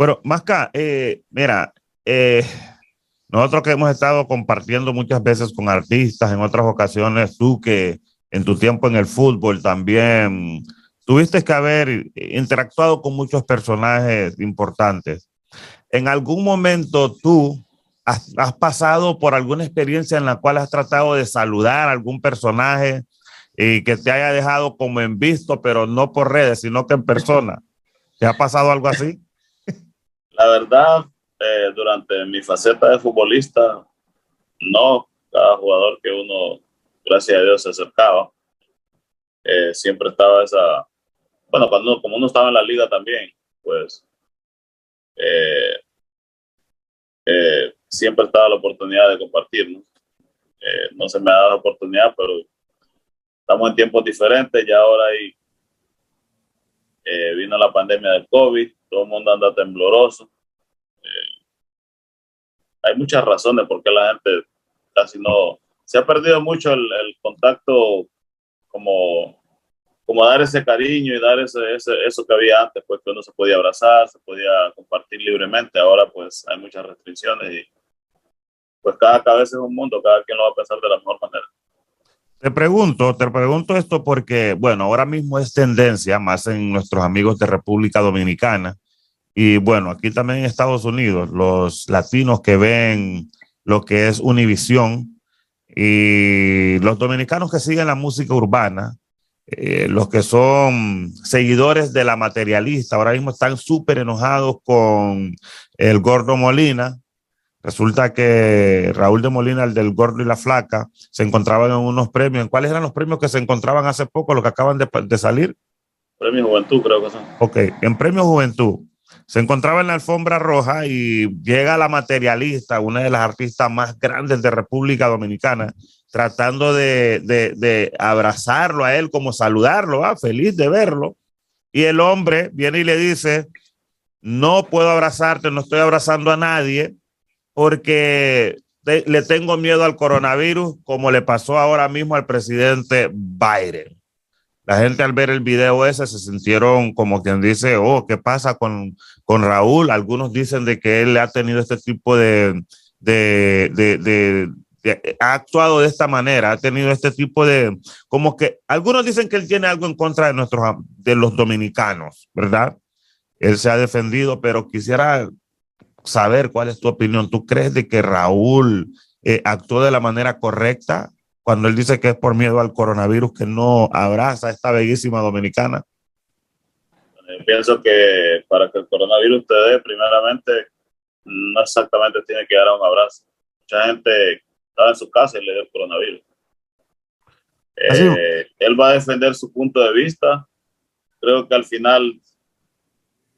Bueno, Masca, eh, mira, eh, nosotros que hemos estado compartiendo muchas veces con artistas, en otras ocasiones, tú que en tu tiempo en el fútbol también tuviste que haber interactuado con muchos personajes importantes. ¿En algún momento tú has, pasado por alguna experiencia en la cual has tratado de saludar a algún personaje y que te haya dejado como en visto, pero no por redes, sino que en persona? ¿Te ha pasado algo así? La verdad, eh, durante mi faceta de futbolista, no cada jugador que uno, gracias a Dios, se acercaba. Eh, siempre estaba esa, bueno, cuando como uno estaba en la liga también, pues eh, siempre estaba la oportunidad de compartir, ¿no? se me ha dado la oportunidad, pero estamos en tiempos diferentes, ya ahora hay, vino la pandemia del COVID, todo el mundo anda tembloroso hay muchas razones por qué la gente casi no, se ha perdido mucho el, contacto como, como dar ese cariño y dar ese, ese, eso que había antes, pues que uno se podía abrazar, se podía compartir libremente, ahora pues hay muchas restricciones y pues cada cabeza es un mundo, cada quien lo va a pensar de la mejor manera. Te pregunto, te pregunto esto porque, bueno, ahora mismo es tendencia más en nuestros amigos de República Dominicana y bueno, aquí también en Estados Unidos, los latinos que ven lo que es Univisión y los dominicanos que siguen la música urbana, eh, los que son seguidores de la materialista, ahora mismo están súper enojados con el Gordo Molina. Resulta que Raúl de Molina, el del Gordo y la Flaca, se encontraban en unos premios. ¿Cuáles eran los premios que se encontraban hace poco, los que acaban de, de salir? Premio Juventud, creo que son. Ok, en Premio Juventud se encontraba en la alfombra roja y llega la materialista, una de las artistas más grandes de República Dominicana, tratando de, abrazarlo a él, como saludarlo, ¿ah? feliz de verlo. Y el hombre viene y le dice, no puedo abrazarte, no estoy abrazando a nadie porque le tengo miedo al coronavirus, como le pasó ahora mismo al presidente Biden. La gente al ver el video ese se sintieron como quien dice, oh, ¿qué pasa con, con Raúl? Algunos dicen de que él ha tenido este tipo de, de, de, ha actuado de esta manera, ha tenido este tipo de, como que algunos dicen que él tiene algo en contra de nuestros, de los dominicanos, ¿verdad? Él se ha defendido, pero quisiera saber cuál es tu opinión. ¿Tú crees de que Raúl eh, actuó de la manera correcta cuando él dice que es por miedo al coronavirus que no abraza a esta bellísima dominicana? pienso que para que el coronavirus te dé, primeramente, no exactamente tiene que dar un abrazo. Mucha gente estaba en su casa y le dio el coronavirus. Eh, él va a defender su punto de vista. Creo que al final,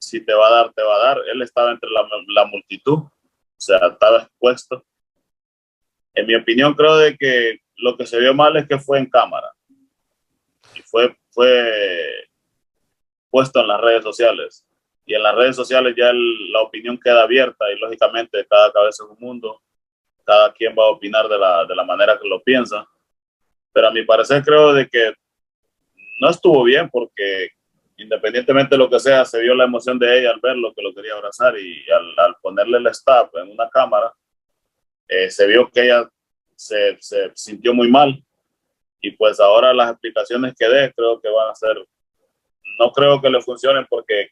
si te va a dar, te va a dar. Él estaba entre la, la multitud, o sea, estaba expuesto. En mi opinión, creo de que lo que se vio mal es que fue en cámara y fue, fue puesto en las redes sociales. Y en las redes sociales ya la opinión queda abierta y lógicamente cada cabeza es un mundo, cada quien va a opinar de la, de la manera que lo piensa. Pero a mi parecer creo de que no estuvo bien porque independientemente de lo que sea, se vio la emoción de ella al verlo, que lo quería abrazar y al, al ponerle el stop en una cámara, eh, se vio que ella se, sintió muy mal. Y pues ahora las explicaciones que dé creo que van a ser, no creo que le funcionen porque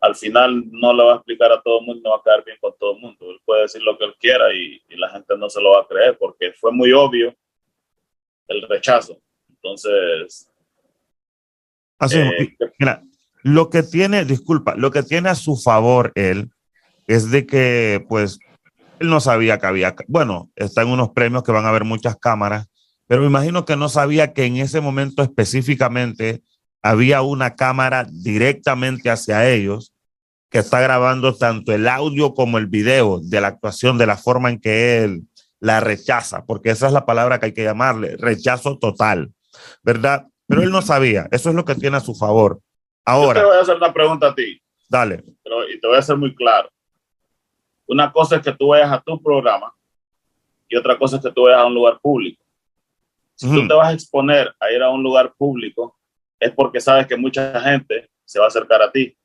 al final no le va a explicar a todo el mundo, no va a quedar bien con todo el mundo. Él puede decir lo que él quiera y, la gente no se lo va a creer porque fue muy obvio el rechazo. Entonces... Así, eh, mira, lo que tiene, disculpa, lo que tiene a su favor él es de que pues él no sabía que había, bueno, está en unos premios que van a haber muchas cámaras, pero me imagino que no sabía que en ese momento específicamente había una cámara directamente hacia ellos que está grabando tanto el audio como el video de la actuación, de la forma en que él la rechaza, porque esa es la palabra que hay que llamarle, rechazo total, ¿verdad? Pero él no sabía, eso es lo que tiene a su favor. Ahora. Yo te voy a hacer una pregunta a ti. Dale. y te voy a hacer muy claro. Una cosa es que tú vayas a tu programa y otra cosa es que tú vayas a un lugar público. Si tú te vas a exponer a ir a un lugar público, es porque sabes que mucha gente se va a acercar a ti.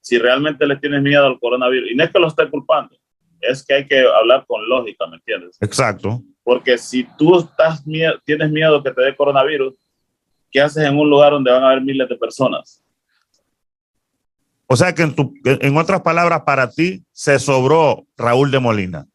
si realmente le tienes miedo al coronavirus. Y no es que lo esté culpando, es que hay que hablar con lógica, ¿me entiendes? Exacto. Porque si tú estás tienes miedo que te dé coronavirus, ¿qué haces en un lugar donde van a haber miles de personas? O sea que en, tu, en otras palabras, para ti se sobró Raúl de Molina.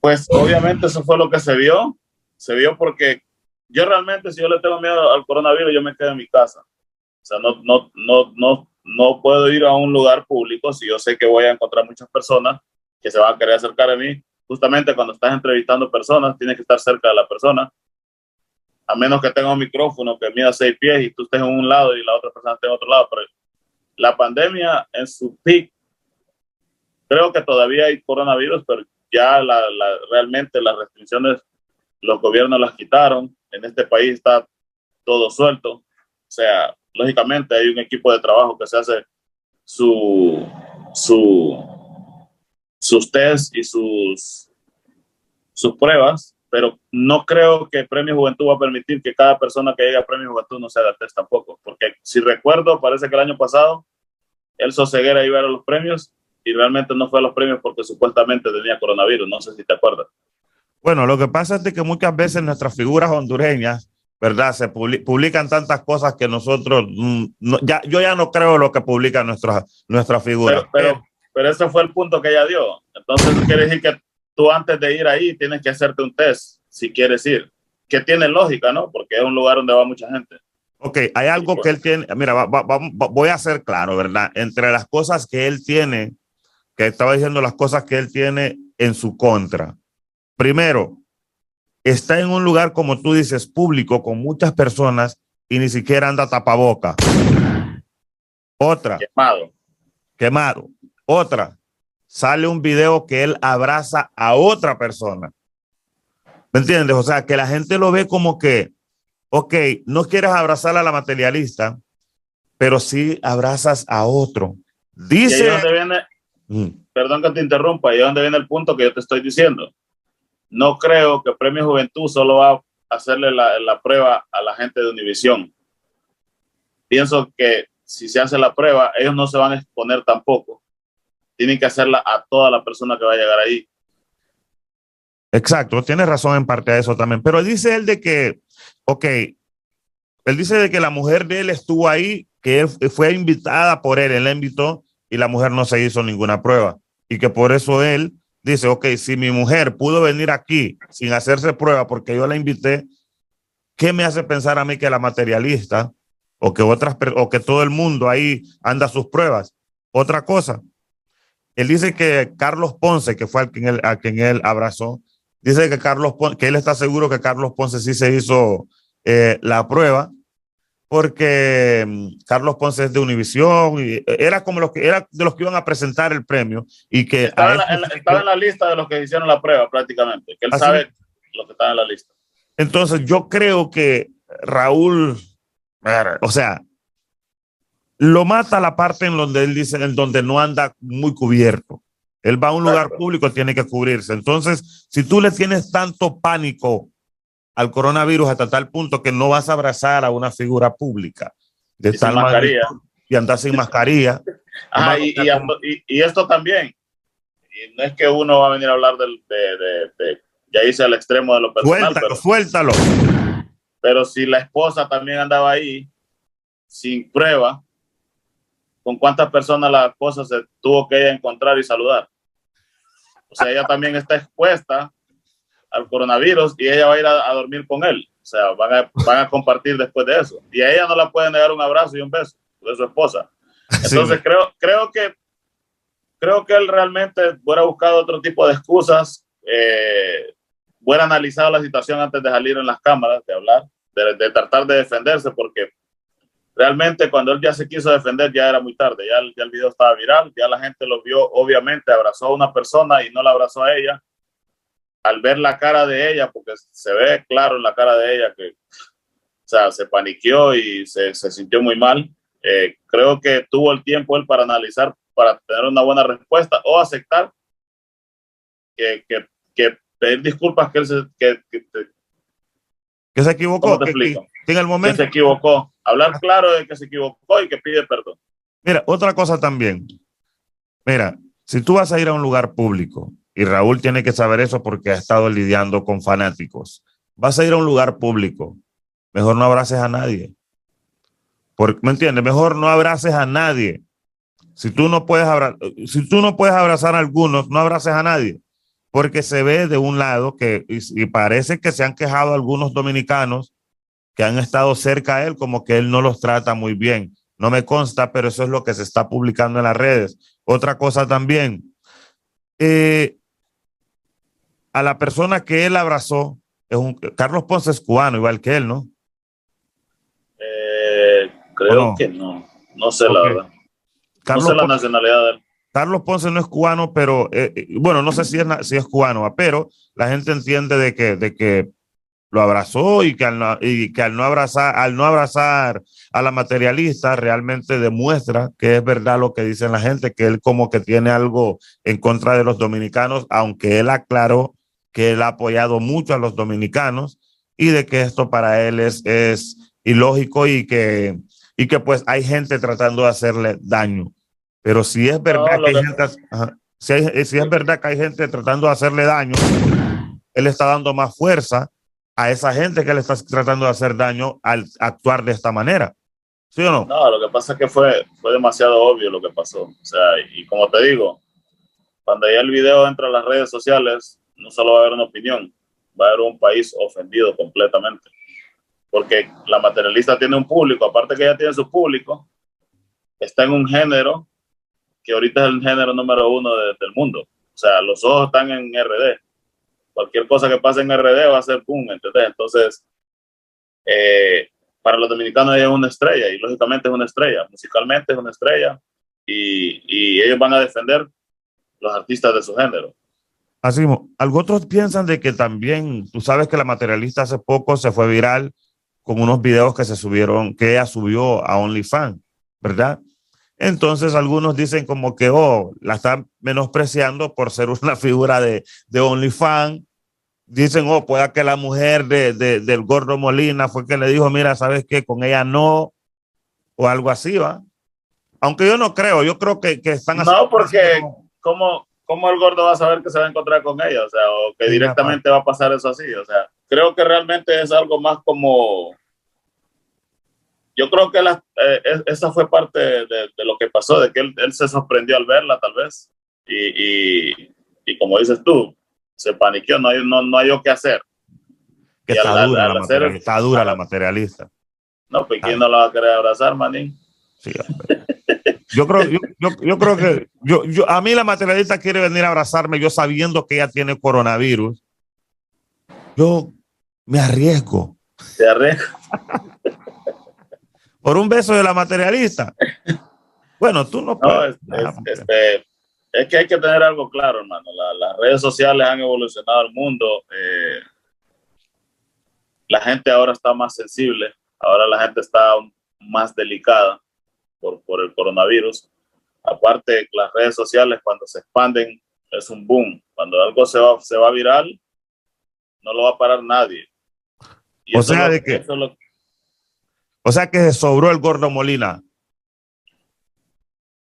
Pues obviamente eso fue lo que se vio. Se vio porque yo realmente, si yo le tengo miedo al coronavirus, yo me quedo en mi casa. O sea, no, no, no, no, no puedo ir a un lugar público si yo sé que voy a encontrar muchas personas que se van a querer acercar a mí. Justamente cuando estás entrevistando personas, tienes que estar cerca de la persona. A menos que tenga un micrófono que mida seis pies y tú estés en un lado y la otra persona esté en otro lado. Pero la pandemia en su peak, creo que todavía hay coronavirus, pero ya realmente las restricciones los gobiernos las quitaron. En este país está todo suelto. O sea, lógicamente hay un equipo de trabajo que se hace su, su, sus test y sus, sus pruebas, pero no creo que Premio Juventud va a permitir que cada persona que llegue a Premio Juventud no se haga test tampoco, porque si recuerdo, parece que el año pasado el Ceguera iba a los premios y realmente no fue a los premios porque supuestamente tenía coronavirus, no sé si te acuerdas. Bueno, lo que pasa es que muchas veces nuestras figuras hondureñas, ¿verdad? Se publican tantas cosas que nosotros, mm, ya, yo ya no creo lo que publican nuestras nuestra figuras. Pero, pero, ese fue el punto que ella dio. Entonces, quiere decir que tú antes de ir ahí tienes que hacerte un test, si quieres ir, que tiene lógica, ¿no? Porque es un lugar donde va mucha gente. Ok, hay algo que él tiene, mira, voy a ser claro, ¿verdad? Entre las cosas que él tiene, que estaba diciendo las cosas que él tiene en su contra. Primero, está en un lugar, como tú dices, público, con muchas personas y ni siquiera anda tapaboca. Otra. Quemado. Quemado. Otra. Sale un video que él abraza a otra persona. ¿Me entiendes? O sea, que la gente lo ve como que, ok, no quieres abrazar a la materialista, pero sí abrazas a otro. Dice. Mm. Perdón que te interrumpa, y dónde viene el punto que yo te estoy diciendo no creo que Premio Juventud solo va a hacerle la, prueba a la gente de Univisión. Pienso que si se hace la prueba, ellos no se van a exponer tampoco. Tienen que hacerla a toda la persona que va a llegar ahí. Exacto, tiene razón en parte a eso también. Pero dice él de que, ok, él dice de que la mujer de él estuvo ahí, que él fue invitada por él, él la invitó y la mujer no se hizo ninguna prueba. Y que por eso él dice, ok, si mi mujer pudo venir aquí sin hacerse prueba porque yo la invité, ¿qué me hace pensar a mí que la materialista o que otras o que todo el mundo ahí anda sus pruebas? Otra cosa, él dice que Carlos Ponce, que fue a quien él, a quien él abrazó, dice que Carlos que él está seguro que Carlos Ponce sí se hizo eh, la prueba porque mm, Carlos Ponce es de Univisión y era como los que era de los que iban a presentar el premio y que estaba, en la, lista de los que hicieron la prueba prácticamente, que él sabe lo que está en la lista. Entonces yo creo que Raúl, o sea, lo mata la parte en donde él dice, en donde no anda muy cubierto. Él va a un lugar público, tiene que cubrirse. Entonces, si tú le tienes tanto pánico al coronavirus hasta tal punto que no vas a abrazar a una figura pública de y tal mascarilla. y andar sin mascarilla. y, esto también. No es que uno va a venir a hablar del, de, ya hice al extremo de lo personal. Suéltalo, pero, suéltalo. Pero si la esposa también andaba ahí sin prueba, ¿con cuántas personas la esposa se tuvo que encontrar y saludar? O sea, ella también está expuesta al coronavirus y ella va a ir a, dormir con él. O sea, van a, van a compartir después de eso. Y a ella no la pueden negar un abrazo y un beso de su esposa. Entonces creo, creo que creo que él realmente hubiera buscado otro tipo de excusas, eh, hubiera analizado la situación antes de salir en las cámaras, de hablar, de, tratar de defenderse, porque realmente cuando él ya se quiso defender ya era muy tarde, ya, ya el video estaba viral, ya la gente lo vio, obviamente abrazó a una persona y no la abrazó a ella, al ver la cara de ella, porque se ve claro en la cara de ella que, o sea, se paniqueó y se, se sintió muy mal. Eh, creo que tuvo el tiempo él para analizar, para tener una buena respuesta o aceptar que, que, que pedir disculpas que él se, que, que, se equivocó. te explico? Que, en el momento. se equivocó. Hablar claro de que se equivocó y que pide perdón. Mira, otra cosa también. Mira, si tú vas a ir a un lugar público, y Raúl tiene que saber eso porque ha estado lidiando con fanáticos, vas a ir a un lugar público, mejor no abraces a nadie. Porque, ¿Me entiendes? Mejor no abraces a nadie. Si tú no puedes abrazar, si tú no puedes abrazar a algunos, no abraces a nadie. Porque se ve de un lado que, y, y parece que se han quejado algunos dominicanos que han estado cerca a él, como que él no los trata muy bien. No me consta, pero eso es lo que se está publicando en las redes. Otra cosa también, eh, a la persona que él abrazó, es un, Carlos Ponce es cubano, igual que él, ¿no? Eh, creo no? que no. No sé la verdad. Carlos, no sé la Ponce, nacionalidad de él. Carlos Ponce no es cubano, pero eh, bueno, no sé si es, si es cubano, ¿va? pero la gente entiende de que, de que lo abrazó y que al no, y que al no abrazar, al no abrazar a la materialista realmente demuestra que es verdad lo que dicen la gente, que él como que tiene algo en contra de los dominicanos, aunque él aclaró que él ha apoyado mucho a los dominicanos y de que esto para él es, es ilógico y que, y que pues hay gente tratando de hacerle daño. Pero si es verdad lo que hay gente, ajá, si, hay- si es verdad que hay gente tratando de hacerle daño, él está dando más fuerza a esa gente que le está tratando de hacer daño al actuar de esta manera. ¿Sí o no? No, lo que pasa es que fue, fue demasiado obvio lo que pasó. O sea, y como te digo, cuando ya el video entra a las redes sociales, no solo va a haber una opinión, va a haber un país ofendido completamente. Porque la materialista tiene un público, aparte que ella tiene su público, está en un género que ahorita es el género número uno de- del mundo. O sea, los ojos están en RD. Cualquier cosa que pase en RD va a ser boom, ¿entendés? Entonces, eh, para los dominicanos ella es una estrella y lógicamente es una estrella, musicalmente es una estrella y, y ellos van a defender los artistas de su género. Así mismo, algo otros piensan de que también, tú sabes que la materialista hace poco se fue viral con unos videos que se subieron, que ella subió a OnlyFans, ¿verdad? Entonces algunos dicen como que, oh, la están menospreciando por ser una figura de, de OnlyFans. Dicen, oh, pueda que la mujer de, de- del gordo Molina fue que le dijo, mira, ¿sabes qué? Con ella no, o algo así, ¿va? Aunque yo no creo, yo creo que, que están No, porque como- ¿cómo, ¿cómo el gordo va a saber que se va a encontrar con ella? O sea, o que directamente va a pasar eso así. O sea, creo que realmente es algo más como... Yo creo que la- eh, es- esa fue parte de, de lo que pasó, de que él, él se sorprendió al verla tal vez. Y, y, y como dices tú, se paniqueó, no hay, no, no hay qué hacer. que y está al- dura, al la hacer- materialista, está dura la al- materialista. No, pues ¿quién no la va a querer abrazar, manín? Sí, yo creo, yo, yo, yo creo que yo, yo, a mí la materialista quiere venir a abrazarme, yo sabiendo que ella tiene coronavirus. Yo me arriesgo Te arreglo. por un beso de la materialista. Bueno, tú no No, puedes. es, es- este, es que hay que tener algo claro, hermano. La- las redes sociales han evolucionado el mundo. eh, la gente ahora está más sensible. Ahora la gente está más delicada por, por el coronavirus. Aparte, las redes sociales cuando se expanden es un boom. Cuando algo se va, se va viral, no lo va a parar nadie. Y O sea, de que- lo- O sea que se sobró el gordo Molina.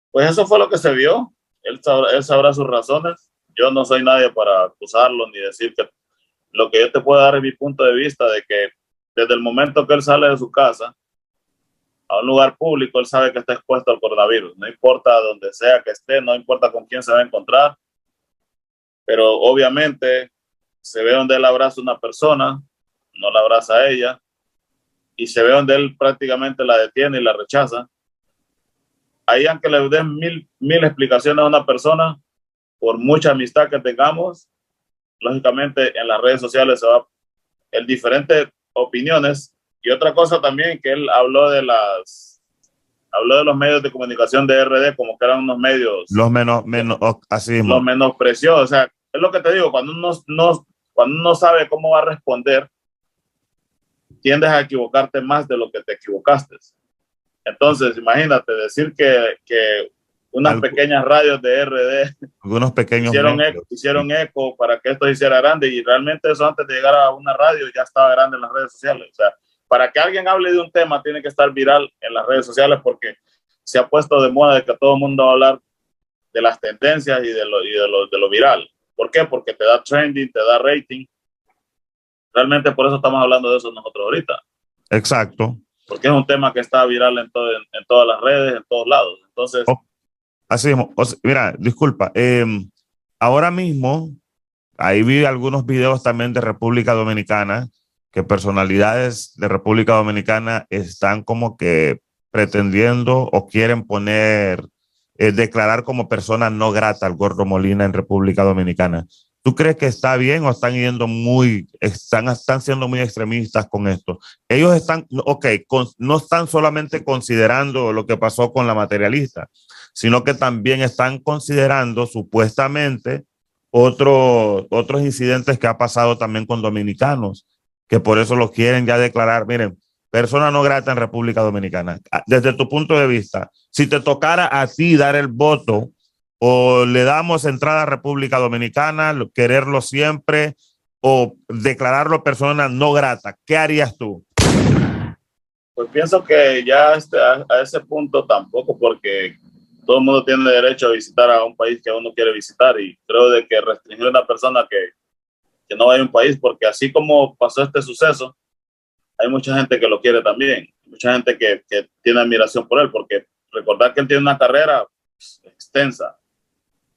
Pues eso fue lo que se vio. Él sabrá, sus razones. Yo no soy nadie para acusarlo ni decir que lo que yo te puedo dar es mi punto de vista de que desde el momento que él sale de su casa a un lugar público, él sabe que está expuesto al coronavirus. No importa donde sea que esté, no importa con quién se va a encontrar, pero obviamente se ve donde él abraza a una persona, no la abraza a ella, y se ve donde él prácticamente la detiene y la rechaza ahí aunque le den mil, mil explicaciones a una persona, por mucha amistad que tengamos, lógicamente en las redes sociales se va en diferentes opiniones. Y otra cosa también que él habló de las, habló de los medios de comunicación de RD como que eran unos medios, Los menos, menos, así mismo. los menospreció. O sea, es lo que te digo, cuando uno no, cuando uno sabe cómo va a responder, tiendes a equivocarte más de lo que te equivocaste. Entonces, imagínate decir que, que unas Algo- pequeñas radios de RD Algunos pequeños. hicieron eco, hicieron eco para que esto se hiciera grande y realmente eso antes de llegar a una radio ya estaba grande en las redes sociales. O sea, para que alguien hable de un tema tiene que estar viral en las redes sociales porque se ha puesto de moda de que todo el mundo va a hablar de las tendencias y de lo, y de lo, de lo viral. ¿Por qué? Porque te da trending, te da rating. Realmente por eso estamos hablando de eso nosotros ahorita. Exacto. Porque es un tema que está viral en, todas las redes, en todos lados. Entonces. Oh, así mismo. mira, disculpa. Em, ahora mismo, ahí vi algunos videos también de República Dominicana, que personalidades de República Dominicana están como que pretendiendo o quieren poner declarar como persona no grata al Gordo Molina en República Dominicana. ¿Tú crees que está bien o están yendo muy, están, están siendo muy extremistas con esto? Ellos están, ok, no están solamente considerando lo que pasó con la materialista, sino que también están considerando supuestamente otro, otros incidentes que ha pasado también con dominicanos, que por eso lo quieren ya declarar. Miren, persona no grata en República Dominicana. Ah, desde tu punto de vista, si te tocara a ti dar el voto o le damos entrada a República Dominicana, quererlo siempre o declararlo persona no grata, ¿qué harías tú? Pues pienso que ya este, a, ese punto tampoco, porque todo el mundo tiene derecho a visitar a un país que uno quiere visitar y creo de que restringir a una persona que, que no vaya a un país, porque así como pasó este suceso, hay mucha gente que lo quiere también, mucha gente que, que tiene admiración por él, porque recordar que él tiene una carrera extensa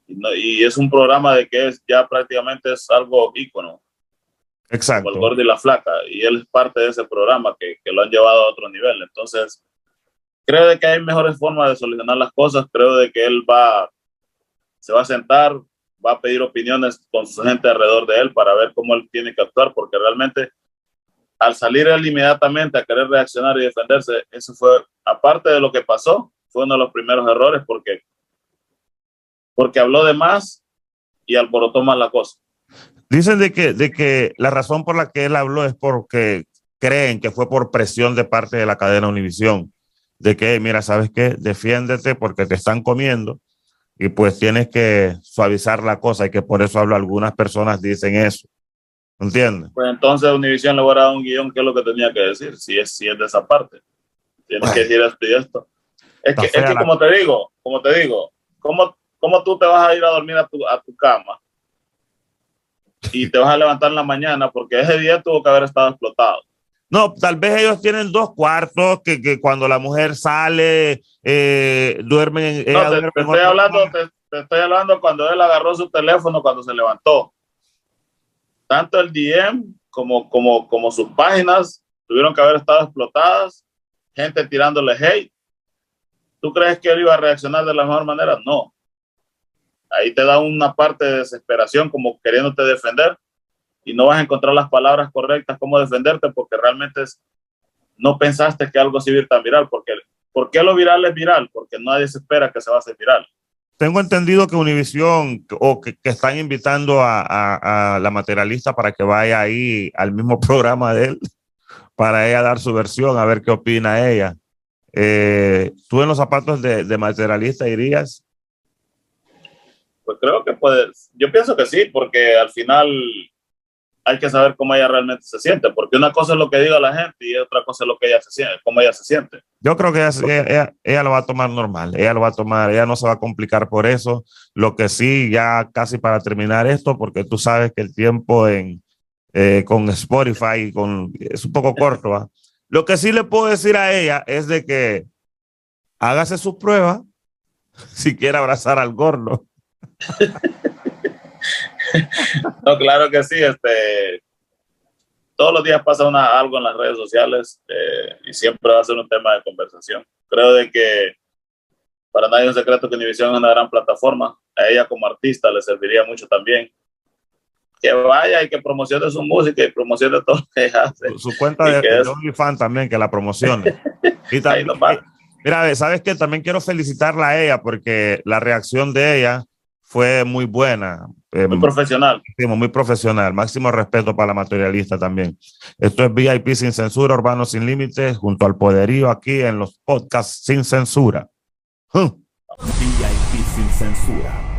y, es un programa de que es, ya prácticamente es algo ícono. Exacto. el gordo y la flaca, y él es parte de ese programa que, que lo han llevado a otro nivel. Entonces, creo de que hay mejores formas de solucionar las cosas, creo de que él va, se va a sentar, va a pedir opiniones con su gente alrededor de él para ver cómo él tiene que actuar, porque realmente al salir él inmediatamente a querer reaccionar y defenderse, eso fue, aparte de lo que pasó, fue uno de los primeros errores porque, porque habló de más y alborotó más la cosa. Dicen de que, de que la razón por la que él habló es porque creen que fue por presión de parte de la cadena Univisión, de que, mira, ¿sabes qué? Defiéndete porque te están comiendo y pues tienes que suavizar la cosa y que por eso hablo, algunas personas dicen eso. ¿Entiendes? Pues entonces Univision le hubiera dado un guion que es lo que tenía que decir, si es, si es de esa parte. Tienes que decir esto y esto. Es que, es que como te digo, como te digo, ¿cómo, ¿cómo tú te vas a ir a dormir a tu, a tu cama y te vas a levantar en la mañana porque ese día tuvo que haber estado explotado? No, tal vez ellos tienen dos cuartos que, que cuando la mujer sale, eh, duermen. No, te, estoy hablando, te, estoy hablando cuando él agarró su teléfono cuando se levantó tanto el DM como, como, como sus páginas tuvieron que haber estado explotadas, gente tirándole hate. ¿Tú crees que él iba a reaccionar de la mejor manera? No. Ahí te da una parte de desesperación como queriéndote defender y no vas a encontrar las palabras correctas cómo defenderte porque realmente no pensaste que algo se iba a ir tan viral. Porque, ¿Por qué lo viral es viral? Porque nadie se espera que se va a hacer viral. Tengo entendido que Univision o que, están invitando a, la materialista para que vaya ahí al mismo programa de él, para ella dar su versión, a ver qué opina ella. Eh, ¿Tú en los zapatos de, de materialista irías? Pues creo que puedes. Yo pienso que sí, porque al final hay que saber cómo ella realmente se siente, porque una cosa es lo que diga la gente y otra cosa es lo que ella se siente, cómo ella se siente. Yo creo que ella, ella, lo va a tomar normal, ella lo va a tomar, ella no se va a complicar por eso. Lo que sí, ya casi para terminar esto, porque tú sabes que el tiempo en, eh, con Spotify con, es un poco corto. Lo que sí le puedo decir a ella es de que hágase su prueba si quiere abrazar al gordo. no, claro que sí. Este, todos los días pasa una, algo en las redes sociales eh, y siempre va a ser un tema de conversación. Creo de que para nadie es un secreto que Univision es una gran plataforma. A ella como artista le serviría mucho también. Que vaya y que promocione su música y promocione todo lo que hace. Su, cuenta de, de OnlyFans también, que la promocione. y también, mira, ¿sabes qué? También quiero felicitarla a ella porque la reacción de ella fue muy buena. Eh, muy profesional. Muy profesional. Máximo respeto para la materialista también. Esto es VIP sin censura, Urbano sin límites, junto al poderío aquí en los podcasts sin censura. VIP sin censura.